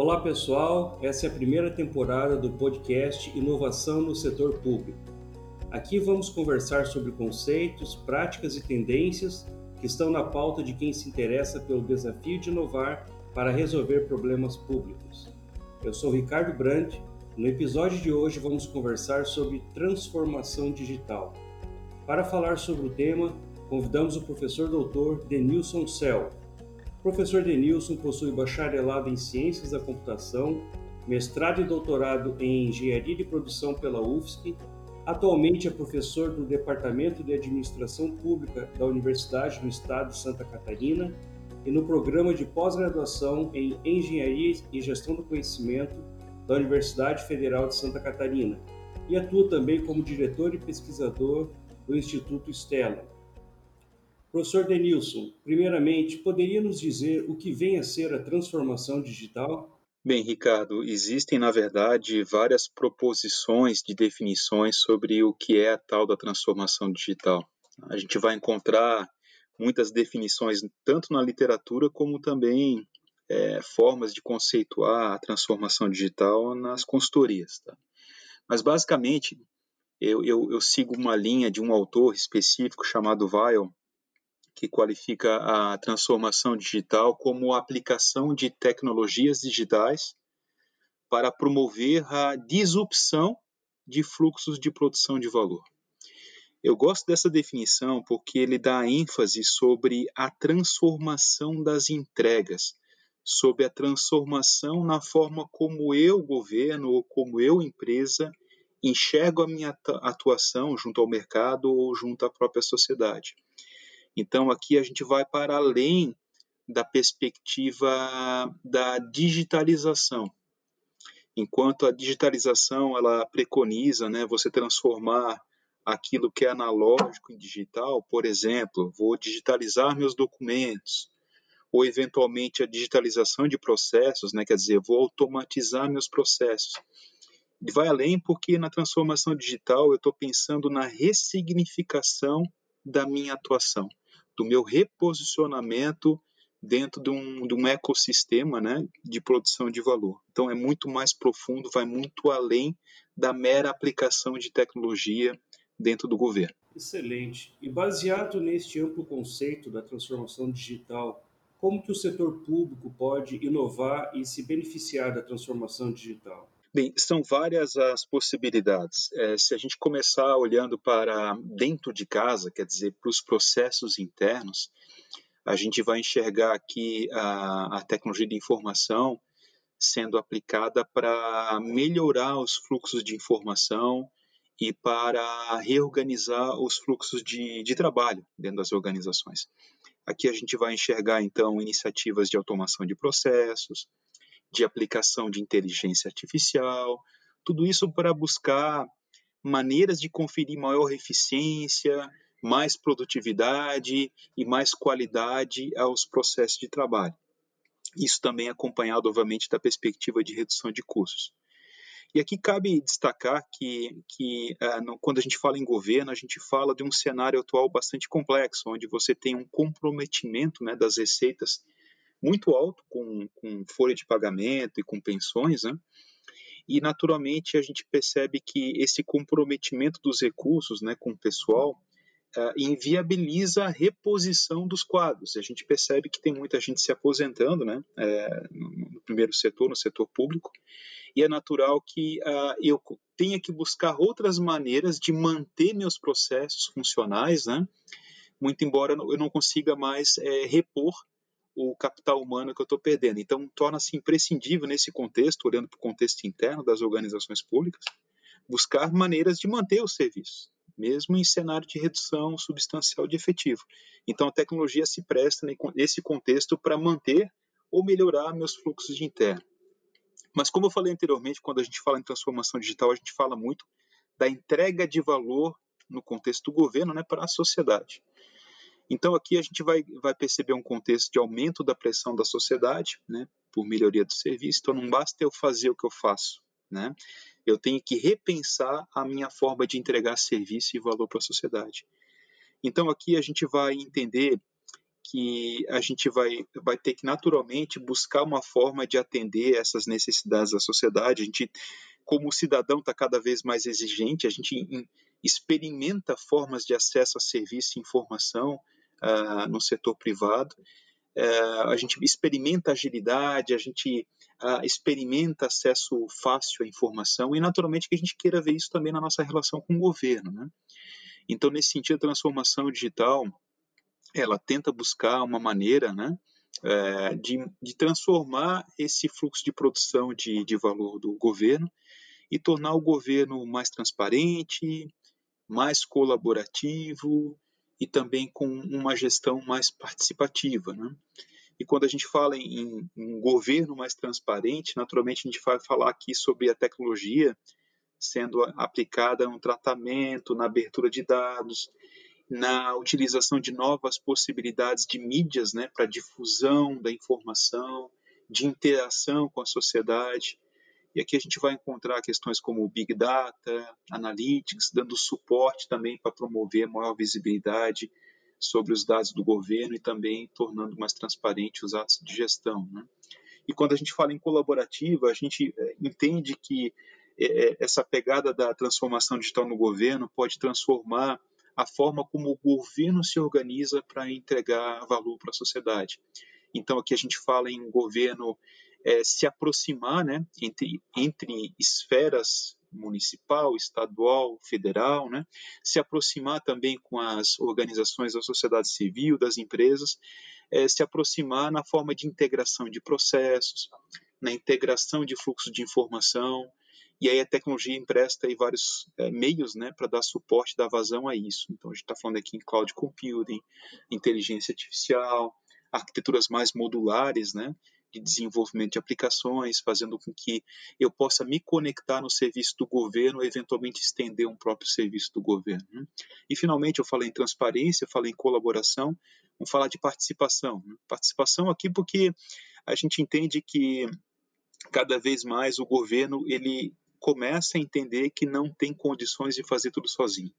Olá pessoal, essa é a primeira temporada do podcast Inovação no Setor Público. Aqui vamos conversar sobre conceitos, práticas e tendências que estão na pauta de quem se interessa pelo desafio de inovar para resolver problemas públicos. Eu sou Ricardo Brandt. No episódio de hoje vamos conversar sobre transformação digital. Para falar sobre o tema, convidamos o professor doutor Denilson Cell. O professor Denilson possui bacharelado em Ciências da Computação, mestrado e doutorado em Engenharia de Produção pela UFSC. Atualmente é professor do Departamento de Administração Pública da Universidade do Estado de Santa Catarina e no programa de pós-graduação em Engenharia e Gestão do Conhecimento da Universidade Federal de Santa Catarina e atua também como diretor e pesquisador do Instituto Stella. Professor Denilson, primeiramente, poderia nos dizer o que vem a ser a transformação digital? Bem, Ricardo, existem, na verdade, várias proposições de definições sobre o que é a tal da transformação digital. A gente vai encontrar muitas definições, tanto na literatura como também é, formas de conceituar a transformação digital nas consultorias. Tá? Mas, basicamente, eu, eu, eu, sigo uma linha de um autor específico chamado Weil, que qualifica a transformação digital como a aplicação de tecnologias digitais para promover a disrupção de fluxos de produção de valor. Eu gosto dessa definição porque ele dá ênfase sobre a transformação das entregas, sobre a transformação na forma como eu, governo, ou como eu, empresa, enxergo a minha atuação junto ao mercado ou junto à própria sociedade. Então, aqui a gente vai para além da perspectiva da digitalização. Enquanto a digitalização ela preconiza, né, você transformar aquilo que é analógico em digital, por exemplo, vou digitalizar meus documentos, ou eventualmente a digitalização de processos, né? quer dizer, vou automatizar meus processos. Ele vai além porque na transformação digital eu estou pensando na ressignificação da minha atuação, do meu reposicionamento dentro de um, de um ecossistema né, de produção de valor. Então é muito mais profundo, vai muito além da mera aplicação de tecnologia dentro do governo. Excelente. E baseado neste amplo conceito da transformação digital, como que o setor público pode inovar e se beneficiar da transformação digital? Bem, são várias as possibilidades. É, se a gente começar olhando para dentro de casa, quer dizer, para os processos internos, a gente vai enxergar aqui a, a tecnologia de informação sendo aplicada para melhorar os fluxos de informação e para reorganizar os fluxos de, de trabalho dentro das organizações. Aqui a gente vai enxergar, então, iniciativas de automação de processos, de aplicação de inteligência artificial, tudo isso para buscar maneiras de conferir maior eficiência, mais produtividade e mais qualidade aos processos de trabalho. Isso também acompanhado, obviamente, da perspectiva de redução de custos. E aqui cabe destacar que, que no, quando a gente fala em governo, a gente fala de um cenário atual bastante complexo, onde você tem um comprometimento né, das receitas muito alto com, com folha de pagamento e com pensões, né? E naturalmente a gente percebe que esse comprometimento dos recursos, né, com o pessoal, uh, inviabiliza a reposição dos quadros. A gente percebe que tem muita gente se aposentando, né, é, no primeiro setor, no setor público, e é natural que uh, eu tenha que buscar outras maneiras de manter meus processos funcionais, né, muito embora eu não consiga mais é, repor o capital humano que eu estou perdendo. Então, torna-se imprescindível nesse contexto, olhando para o contexto interno das organizações públicas, buscar maneiras de manter os serviços mesmo em cenário de redução substancial de efetivo. Então, a tecnologia se presta nesse contexto para manter ou melhorar meus fluxos de interno. Mas, como eu falei anteriormente, quando a gente fala em transformação digital, a gente fala muito da entrega de valor no contexto do governo né, para a sociedade. Então, aqui a gente vai, vai perceber um contexto de aumento da pressão da sociedade né, por melhoria do serviço. Então, não basta eu fazer o que eu faço, né? Eu tenho que repensar a minha forma de entregar serviço e valor para a sociedade. Então aqui a gente vai entender que a gente vai, vai ter que naturalmente buscar uma forma de atender essas necessidades da sociedade. A gente, como cidadão, está cada vez mais exigente, a gente experimenta formas de acesso a serviço e informação uh, no setor privado. Uh, a gente experimenta agilidade, a gente uh, experimenta acesso fácil à informação e, naturalmente, que a gente queira ver isso também na nossa relação com o governo. Né? Então, nesse sentido, a transformação digital ela tenta buscar uma maneira né, é, de, de, transformar esse fluxo de produção de, de valor do governo e tornar o governo mais transparente, mais colaborativo e também com uma gestão mais participativa. Né? E quando a gente fala em, em, governo mais transparente, naturalmente a gente vai falar aqui sobre a tecnologia sendo aplicada no tratamento, na abertura de dados, na utilização de novas possibilidades de mídias né, para difusão da informação, de interação com a sociedade. E aqui a gente vai encontrar questões como Big Data, Analytics, dando suporte também para promover maior visibilidade sobre os dados do governo e também tornando mais transparente os atos de gestão. Né? E quando a gente fala em colaborativa, a gente eh, entende que eh, essa pegada da transformação digital no governo pode transformar a forma como o governo se organiza para entregar valor para a sociedade. Então, aqui a gente fala em governo é, se aproximar né, entre, entre esferas municipal, estadual, federal, né, se aproximar também com as organizações da sociedade civil, das empresas, é, se aproximar na forma de integração de processos, na integração de fluxo de informação, e aí a tecnologia empresta aí vários é, meios né, para dar suporte, dar vazão a isso. Então a gente está falando aqui em cloud computing, inteligência artificial, arquiteturas mais modulares, né, de desenvolvimento de aplicações, fazendo com que eu possa me conectar no serviço do governo, eventualmente estender um próprio serviço do governo. Né? E finalmente eu falei em transparência, falei em colaboração, vamos falar de participação. Né? Participação aqui porque a gente entende que cada vez mais o governo ele começa a entender que não tem condições de fazer tudo sozinho.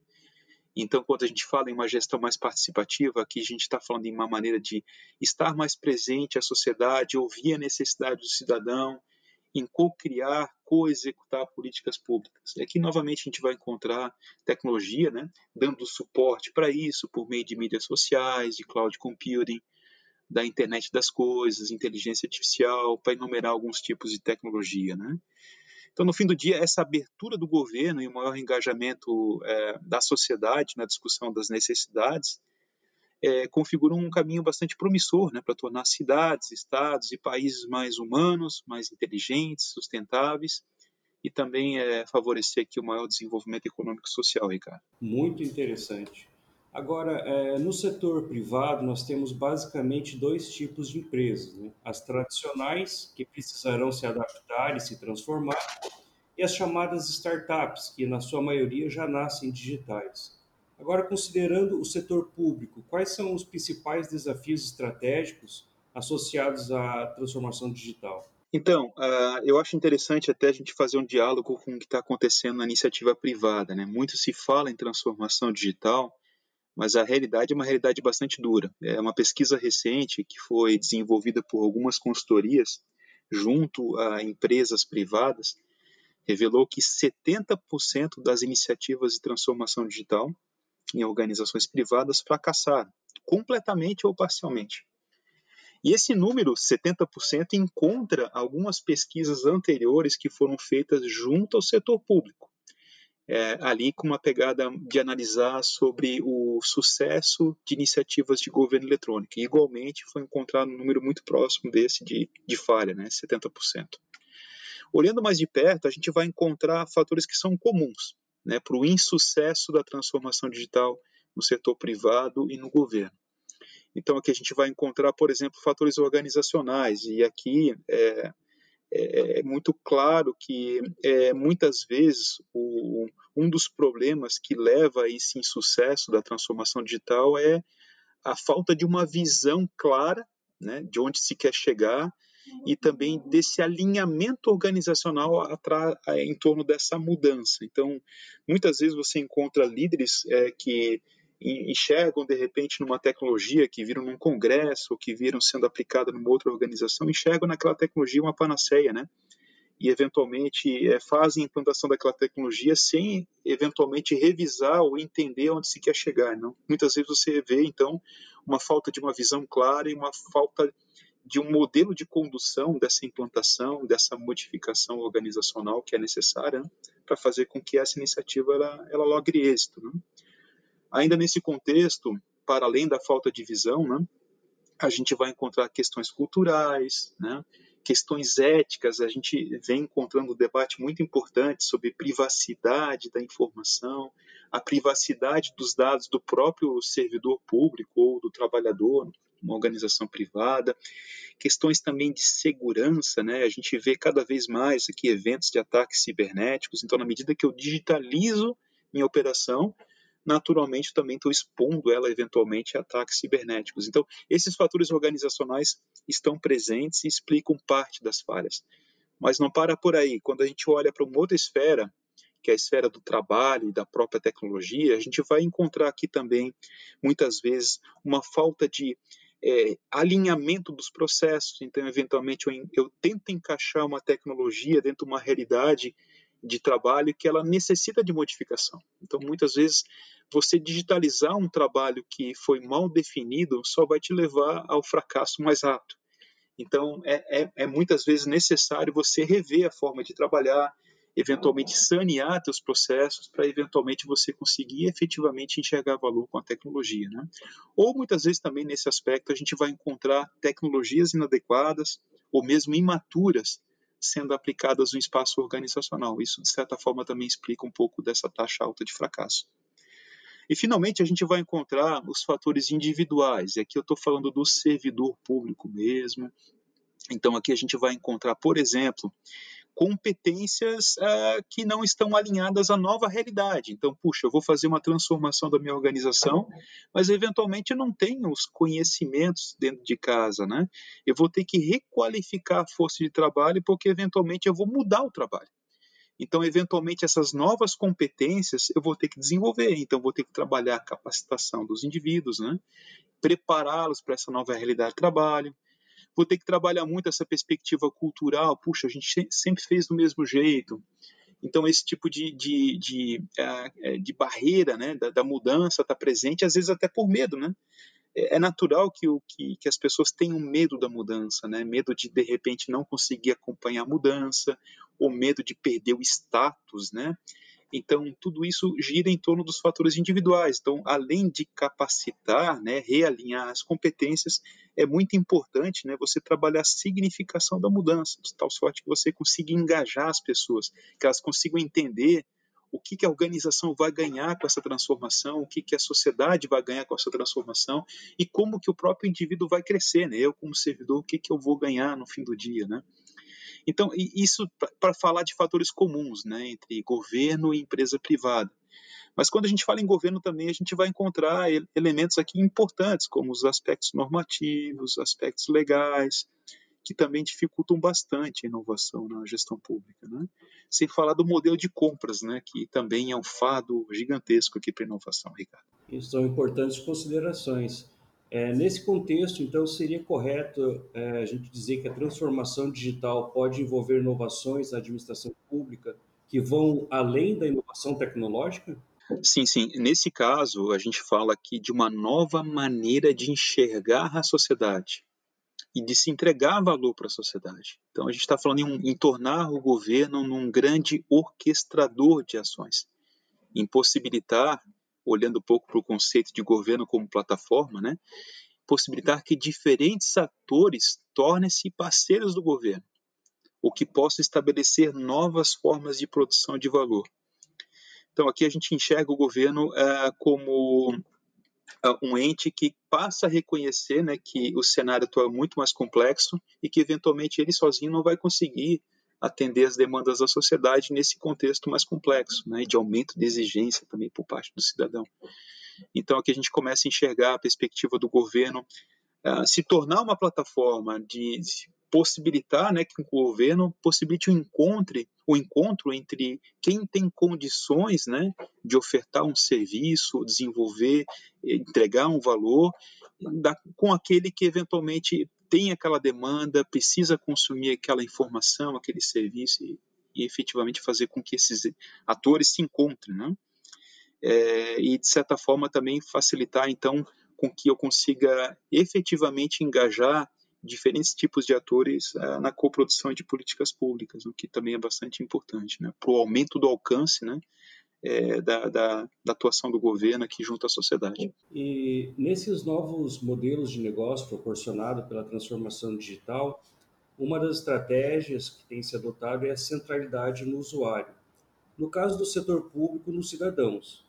Então, quando a gente fala em uma gestão mais participativa, aqui a gente está falando em uma maneira de estar mais presente à sociedade, ouvir a necessidade do cidadão, em co-criar, co-executar políticas públicas. E aqui, novamente, a gente vai encontrar tecnologia, né, dando suporte para isso por meio de mídias sociais, de cloud computing, da internet das coisas, inteligência artificial, para enumerar alguns tipos de tecnologia, né? Então, no fim do dia, essa abertura do governo e o maior engajamento é, da sociedade na discussão das necessidades é, configuram um caminho bastante promissor né, para tornar cidades, estados e países mais humanos, mais inteligentes, sustentáveis e também é, favorecer aqui o maior desenvolvimento econômico e social, Ricardo. Muito interessante. Agora, é, no setor privado, nós temos basicamente dois tipos de empresas: né? as tradicionais, que precisarão se adaptar e se transformar, e as chamadas startups, que na sua maioria já nascem digitais. Agora, considerando o setor público, quais são os principais desafios estratégicos associados à transformação digital? Então, uh, eu acho interessante até a gente fazer um diálogo com o que está acontecendo na iniciativa privada. Né? Muito se fala em transformação digital, mas a realidade é uma realidade bastante dura. É uma pesquisa recente que foi desenvolvida por algumas consultorias junto a empresas privadas revelou que 70% das iniciativas de transformação digital em organizações privadas fracassaram, completamente ou parcialmente. E esse número, 70%, encontra algumas pesquisas anteriores que foram feitas junto ao setor público é, ali com uma pegada de analisar sobre o sucesso de iniciativas de governo eletrônico. E, igualmente, foi encontrado um número muito próximo desse de, de falha, né, 70%. Olhando mais de perto, a gente vai encontrar fatores que são comuns né, para o insucesso da transformação digital no setor privado e no governo. Então, aqui a gente vai encontrar, por exemplo, fatores organizacionais, e aqui é, é, é muito claro que é, muitas vezes o, um dos problemas que leva a esse insucesso da transformação digital é a falta de uma visão clara né, de onde se quer chegar e também desse alinhamento organizacional em torno dessa mudança. Então, muitas vezes você encontra líderes é, que enxergam de repente numa tecnologia que viram num congresso ou que viram sendo aplicada numa outra organização, enxergam naquela tecnologia uma panaceia, né? E eventualmente é, fazem a implantação daquela tecnologia sem eventualmente revisar ou entender onde se quer chegar, não? Muitas vezes você vê então uma falta de uma visão clara e uma falta de um modelo de condução dessa implantação, dessa modificação organizacional que é necessária né, para fazer com que essa iniciativa ela, ela logre êxito. Né? Ainda nesse contexto, para além da falta de visão, né, a gente vai encontrar questões culturais, né, questões éticas, a gente vem encontrando um debate muito importante sobre privacidade da informação, a privacidade dos dados do próprio servidor público ou do trabalhador, uma organização privada, questões também de segurança, né? A gente vê cada vez mais aqui eventos de ataques cibernéticos, então na medida que eu digitalizo minha operação, naturalmente também estou expondo ela eventualmente a ataques cibernéticos. Então, esses fatores organizacionais estão presentes e explicam parte das falhas. Mas não para por aí. Quando a gente olha para uma outra esfera, que é a esfera do trabalho e da própria tecnologia, a gente vai encontrar aqui também, muitas vezes, uma falta de é, alinhamento dos processos. Então, eventualmente, eu, eu tento encaixar uma tecnologia dentro de uma realidade de trabalho que ela necessita de modificação. Então, muitas vezes, você digitalizar um trabalho que foi mal definido só vai te levar ao fracasso mais rápido. Então, é, é, é muitas vezes necessário você rever a forma de trabalhar, eventualmente sanear seus processos para eventualmente você conseguir efetivamente enxergar valor com a tecnologia, né? Ou muitas vezes também nesse aspecto a gente vai encontrar tecnologias inadequadas ou mesmo imaturas sendo aplicadas no espaço organizacional. Isso, de certa forma, também explica um pouco dessa taxa alta de fracasso. E, finalmente, a gente vai encontrar os fatores individuais, e aqui eu estou falando do servidor público mesmo. Então, aqui a gente vai encontrar, por exemplo, competências uh, que não estão alinhadas à nova realidade. Então, puxa, eu vou fazer uma transformação da minha organização, mas eventualmente eu não tenho os conhecimentos dentro de casa, né? Eu vou ter que requalificar a força de trabalho porque eventualmente eu vou mudar o trabalho. Então, eventualmente, essas novas competências eu vou ter que desenvolver. Então, vou ter que trabalhar a capacitação dos indivíduos, né? prepará-los para essa nova realidade de trabalho, vou ter que trabalhar muito essa perspectiva cultural. Puxa, a gente sempre fez do mesmo jeito. Então, esse tipo de, de, de, é, é, de barreira né, da, da mudança está presente, às vezes até por medo. Né? É, é natural que, o, que, que as pessoas tenham medo da mudança, né? medo de, de repente, não conseguir acompanhar a mudança, ou medo de perder o status, né? Então, tudo isso gira em torno dos fatores individuais. Então, além de capacitar, né, realinhar as competências, é muito importante né, você trabalhar a significação da mudança, de tal sorte que você consiga engajar as pessoas, que elas consigam entender o que, que a organização vai ganhar com essa transformação, o que, que a sociedade vai ganhar com essa transformação e como que o próprio indivíduo vai crescer, né? Eu como servidor, o que, que eu vou ganhar no fim do dia, né? Então, isso para falar de fatores comuns né, entre governo e empresa privada. Mas quando a gente fala em governo também, a gente vai encontrar elementos aqui importantes, como os aspectos normativos, aspectos legais, que também dificultam bastante a inovação na gestão pública. Né? Sem falar do modelo de compras, né, que também é um fado gigantesco aqui para a inovação, Ricardo. Isso são importantes considerações. É, nesse contexto, então, seria correto é, a gente dizer que a transformação digital pode envolver inovações na administração pública que vão além da inovação tecnológica? Sim, sim. Nesse caso, a gente fala aqui de uma nova maneira de enxergar a sociedade e de se entregar valor para a sociedade. Então, a gente está falando em, em tornar o governo num grande orquestrador de ações, em possibilitar olhando um pouco para o conceito de governo como plataforma, né, possibilitar que diferentes atores tornem-se parceiros do governo, o que possa estabelecer novas formas de produção de valor. Então, aqui a gente enxerga o governo uh, como um ente que passa a reconhecer né, que o cenário atual é muito mais complexo e que, eventualmente, ele sozinho não vai conseguir atender as demandas da sociedade nesse contexto mais complexo, né, de aumento de exigência também por parte do cidadão. Então aqui a gente começa a enxergar a perspectiva do governo uh, se tornar uma plataforma de possibilitar né, que o governo possibilite o encontro, o encontro entre quem tem condições né, de ofertar um serviço, desenvolver, entregar um valor, da, com aquele que eventualmente tem aquela demanda, precisa consumir aquela informação, aquele serviço e, e efetivamente fazer com que esses atores se encontrem. Né? É, e, de certa forma, também facilitar, então, com que eu consiga efetivamente engajar diferentes tipos de atores uh, na coprodução de políticas públicas, o que também é bastante importante, né, para o aumento do alcance, né, é, da, da, da, atuação do governo aqui junto à sociedade. E nesses novos modelos de negócio proporcionados pela transformação digital, uma das estratégias que tem se adotado é a centralidade no usuário. No caso do setor público, nos cidadãos.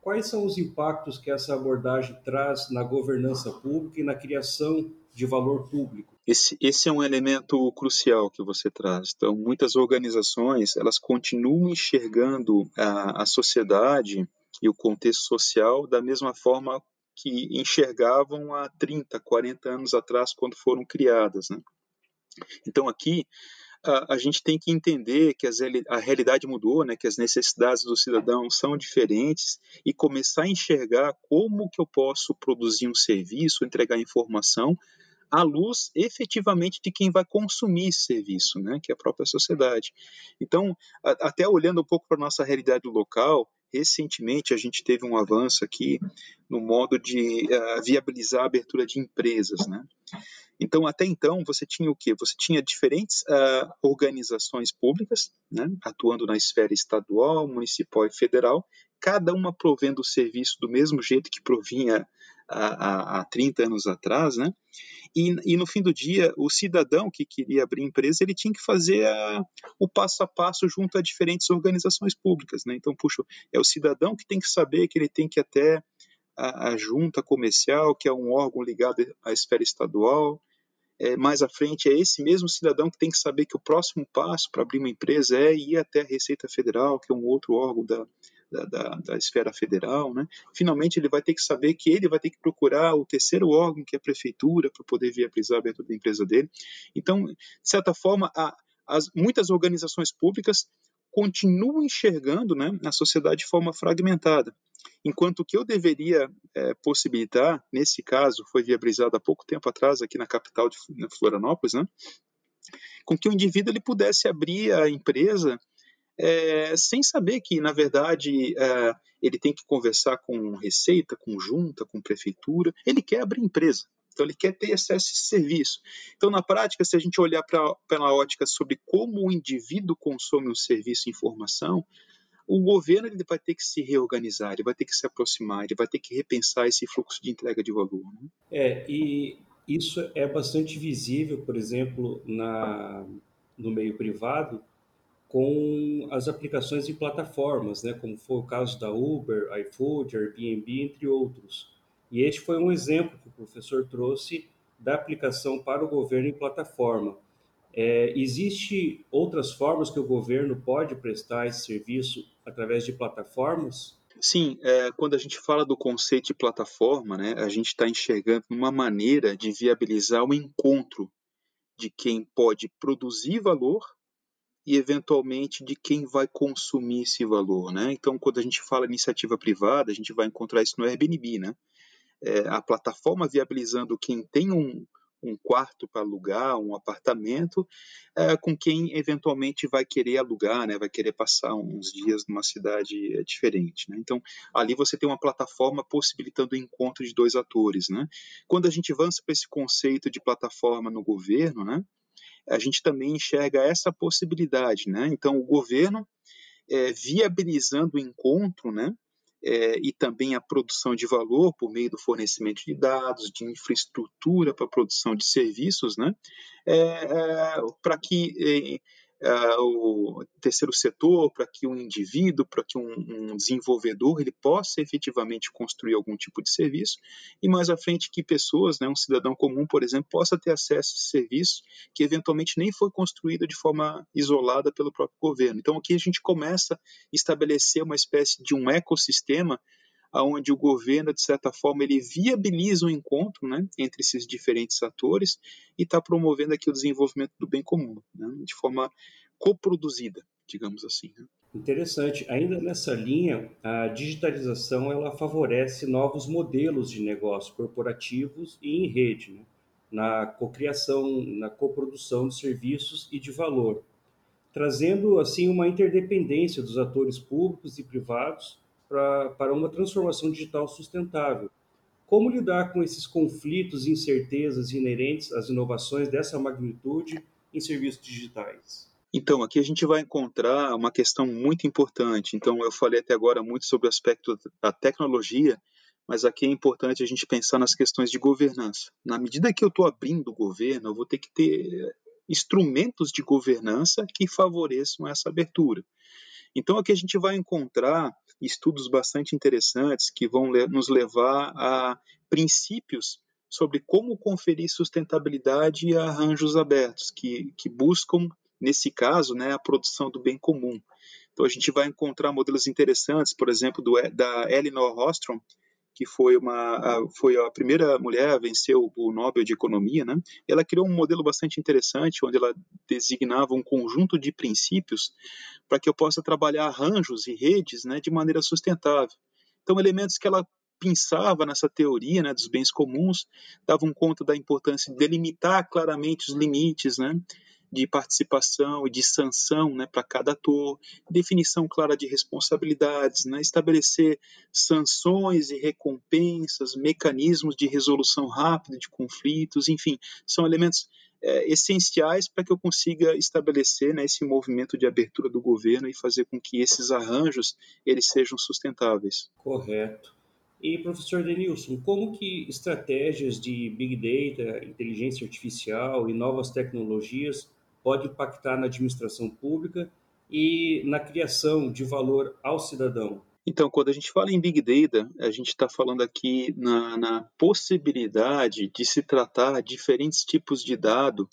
Quais são os impactos que essa abordagem traz na governança pública e na criação de valor público? Esse, esse é um elemento crucial que você traz. Então, muitas organizações elas continuam enxergando a, a sociedade e o contexto social da mesma forma que enxergavam há 30, 40 anos atrás, quando foram criadas. Né? Então, aqui, a, a, gente tem que entender que as, a realidade mudou, né, que as necessidades do cidadão são diferentes e começar a enxergar como que eu posso produzir um serviço, entregar informação à luz efetivamente de quem vai consumir esse serviço, né, que é a própria sociedade. Então, a, até olhando um pouco para a nossa realidade local, recentemente a gente teve um avanço aqui no modo de uh, viabilizar a abertura de empresas, né? Então, até então, você tinha o quê? Você tinha diferentes uh, organizações públicas, né, atuando na esfera estadual, municipal e federal, cada uma provendo o serviço do mesmo jeito que provinha há, há 30 anos atrás, né? E, e, no fim do dia, o cidadão que queria abrir empresa, ele tinha que fazer a, o passo a passo junto a diferentes organizações públicas, né? Então, puxa, é o cidadão que tem que saber que ele tem que até a, a junta comercial, que é um órgão ligado à esfera estadual, é, mais à frente, é esse mesmo cidadão que tem que saber que o próximo passo para abrir uma empresa é ir até a Receita Federal, que é um outro órgão da, da, da, da, esfera federal. Né? Finalmente, ele vai ter que saber que ele vai ter que procurar o terceiro órgão, que é a prefeitura, para poder viabilizar a abertura da empresa dele. Então, de certa forma, a, as, muitas organizações públicas continuam enxergando né, a sociedade de forma fragmentada. Enquanto o que eu deveria é, possibilitar, nesse caso, foi viabilizado há pouco tempo atrás aqui na capital de Florianópolis, né, com que o indivíduo ele pudesse abrir a empresa é, sem saber que, na verdade, é, ele tem que conversar com receita, com junta, com prefeitura. Ele quer abrir empresa. Então, ele quer ter acesso a esse serviço. Então, na prática, se a gente olhar para pela ótica sobre como o indivíduo consome um serviço e informação, o governo ele vai ter que se reorganizar, ele vai ter que se aproximar, ele vai ter que repensar esse fluxo de entrega de valor. Né? É, e isso é bastante visível, por exemplo, na, no meio privado, com as aplicações em plataformas, né, como foi o caso da Uber, iFood, Airbnb, entre outros. E este foi um exemplo que o professor trouxe da aplicação para o governo em plataforma. É, existe outras formas que o governo pode prestar esse serviço através de plataformas? Sim, é, quando a gente fala do conceito de plataforma, né, a gente está enxergando uma maneira de viabilizar o encontro de quem pode produzir valor e, eventualmente, de quem vai consumir esse valor. Né? Então, quando a gente fala iniciativa privada, a gente vai encontrar isso no Airbnb. Né? É, a plataforma viabilizando quem tem um, um quarto para alugar, um apartamento, é, com quem eventualmente vai querer alugar, né, vai querer passar uns dias numa cidade é, diferente. Né? Então, ali você tem uma plataforma possibilitando o encontro de dois atores. Né? Quando a gente avança para esse conceito de plataforma no governo, né, a gente também enxerga essa possibilidade. Né? Então, o governo é, viabilizando o encontro, né, é, e também a produção de valor por meio do fornecimento de dados, de infraestrutura para a produção de serviços, né, é, é para que uh, o terceiro setor, para que um indivíduo, para que um, um, desenvolvedor ele possa efetivamente construir algum tipo de serviço e mais à frente que pessoas, né, um cidadão comum, por exemplo, possa ter acesso a esse serviço que eventualmente nem foi construído de forma isolada pelo próprio governo. Então aqui a gente começa a estabelecer uma espécie de um ecossistema aonde o governo, de certa forma, ele viabiliza o um encontro né, entre esses diferentes atores e está promovendo aqui o desenvolvimento do bem comum, né, de forma coproduzida, digamos assim. Né. Interessante. Ainda nessa linha, a digitalização ela favorece novos modelos de negócio corporativos e em rede, né? na cocriação, na coprodução de serviços e de valor, trazendo assim uma interdependência dos atores públicos e privados pra, para uma transformação digital sustentável. Como lidar com esses conflitos e incertezas inerentes às inovações dessa magnitude em serviços digitais? Então, aqui a gente vai encontrar uma questão muito importante. Então, eu falei até agora muito sobre o aspecto da tecnologia, mas aqui é importante a gente pensar nas questões de governança. Na medida que eu estou abrindo o governo, eu vou ter que ter instrumentos de governança que favoreçam essa abertura. Então, aqui a gente vai encontrar estudos bastante interessantes que vão nos levar a princípios sobre como conferir sustentabilidade a arranjos abertos, que, que buscam nesse caso, né, a produção do bem comum. Então a gente vai encontrar modelos interessantes, por exemplo, do, da Elinor Ostrom, que foi uma a, foi a primeira mulher a vencer o, o, Nobel de Economia, né? Ela criou um modelo bastante interessante, onde ela designava um conjunto de princípios para que eu possa trabalhar arranjos e redes, né, de maneira sustentável. Então elementos que ela pensava nessa teoria né, dos bens comuns davam conta da importância de delimitar claramente os limites, né, de participação e de sanção né, para cada ator, definição clara de responsabilidades, né, estabelecer sanções e recompensas, mecanismos de resolução rápida de conflitos, enfim, são elementos é, essenciais para que eu consiga estabelecer né, esse movimento de abertura do governo e fazer com que esses arranjos eles sejam sustentáveis. Correto. E professor Denilson, como que estratégias de big data, inteligência artificial e novas tecnologias pode impactar na administração pública e na criação de valor ao cidadão. Então, quando a gente fala em Big Data, a gente está falando aqui na, na, possibilidade de se tratar diferentes tipos de dado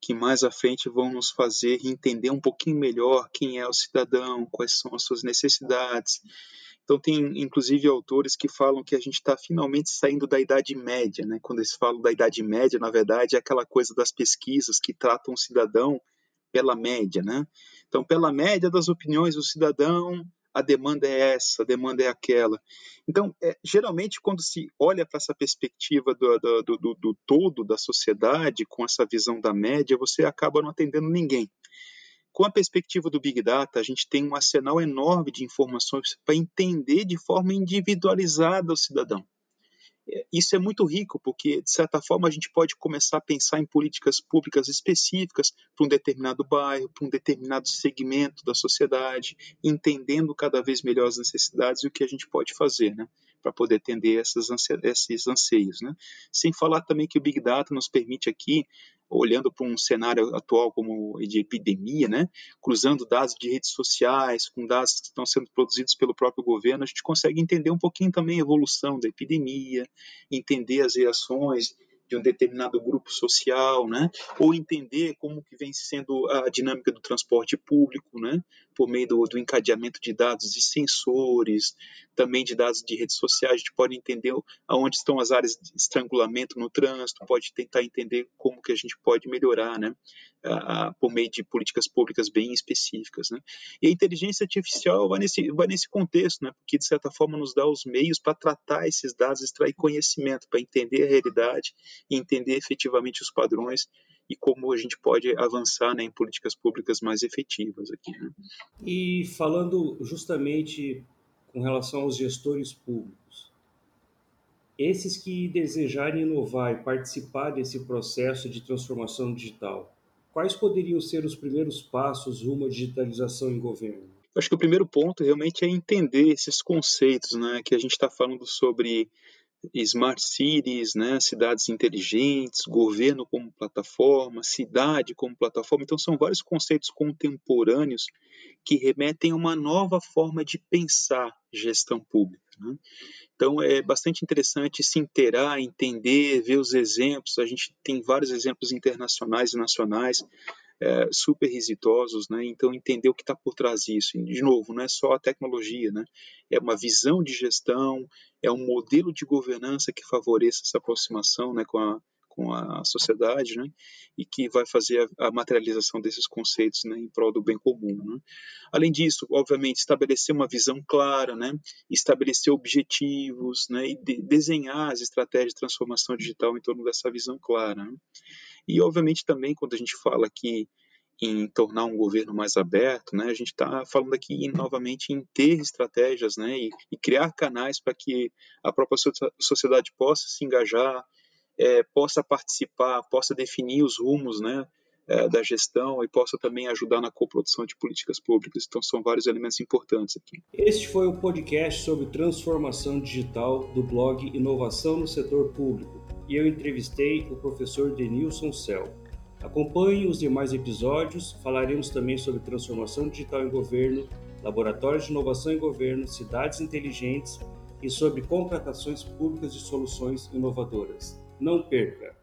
que mais à frente vão nos fazer entender um pouquinho melhor quem é o cidadão, quais são as suas necessidades, então, tem inclusive autores que falam que a gente está finalmente saindo da Idade Média. Né? Quando eles falam da Idade Média, na verdade, é aquela coisa das pesquisas que tratam o cidadão pela média. Né? Então, pela média das opiniões do cidadão, a demanda é essa, a demanda é aquela. Então, é, geralmente, quando se olha para essa perspectiva do, do, do, do todo da sociedade, com essa visão da média, você acaba não atendendo ninguém. Com a perspectiva do Big Data, a gente tem um arsenal enorme de informações para entender de forma individualizada o cidadão. Isso é muito rico, porque, de certa forma, a gente pode começar a pensar em políticas públicas específicas para um determinado bairro, para um determinado segmento da sociedade, entendendo cada vez melhor as necessidades e o que a gente pode fazer, né? Para poder atender essas esses anseios. Né? Sem falar também que o Big Data nos permite aqui olhando para um cenário atual como de epidemia, né, cruzando dados de redes sociais com dados que estão sendo produzidos pelo próprio governo, a gente consegue entender um pouquinho também a evolução da epidemia, entender as reações de um determinado grupo social, né? ou entender como que vem sendo a dinâmica do transporte público, né? por meio do, do encadeamento de dados de sensores, também de dados de redes sociais, a gente pode entender aonde estão as áreas de estrangulamento no trânsito, pode tentar entender como que a gente pode melhorar, né? Por meio de políticas públicas bem específicas, né? E a inteligência artificial vai nesse, vai nesse contexto, né? Porque, de certa forma, nos dá os meios para tratar esses dados, extrair conhecimento, para entender a realidade e entender efetivamente os padrões e como a gente pode avançar né, em políticas públicas mais efetivas aqui. Né? E falando justamente com relação aos gestores públicos, esses que desejarem inovar e participar desse processo de transformação digital, quais poderiam ser os primeiros passos rumo à digitalização em governo? Acho que o primeiro ponto realmente é entender esses conceitos, né, que a gente está falando sobre smart cities, né, cidades inteligentes, governo como plataforma, cidade como plataforma. Então, são vários conceitos contemporâneos que remetem a uma nova forma de pensar gestão pública. Né? Então, é bastante interessante se inteirar, entender, ver os exemplos. A gente tem vários exemplos internacionais e nacionais é, super exitosos, né? Então entender o que está por trás disso. E, de novo, não é só a tecnologia, né? É uma visão de gestão, é um modelo de governança que favoreça essa aproximação, né, com a com a sociedade, né, e que vai fazer a, a materialização desses conceitos, né, em prol do bem comum. Né. Além disso, obviamente, estabelecer uma visão clara, né, estabelecer objetivos, né, e de, desenhar as estratégias de transformação digital em torno dessa visão clara. Né. E, obviamente, também quando a gente fala aqui em tornar um governo mais aberto, né? A gente está falando aqui novamente em ter estratégias, né? E, e criar canais para que a própria sociedade possa se engajar, é, possa participar, possa definir os rumos, né? É, da gestão e possa também ajudar na coprodução de políticas públicas. Então, são vários elementos importantes aqui. Este foi o podcast sobre transformação digital do blog Inovação no Setor Público e eu entrevistei o professor Denilson Cel. Acompanhe os demais episódios, falaremos também sobre transformação digital em governo, laboratórios de inovação em governo, cidades inteligentes e sobre contratações públicas de soluções inovadoras. Não perca!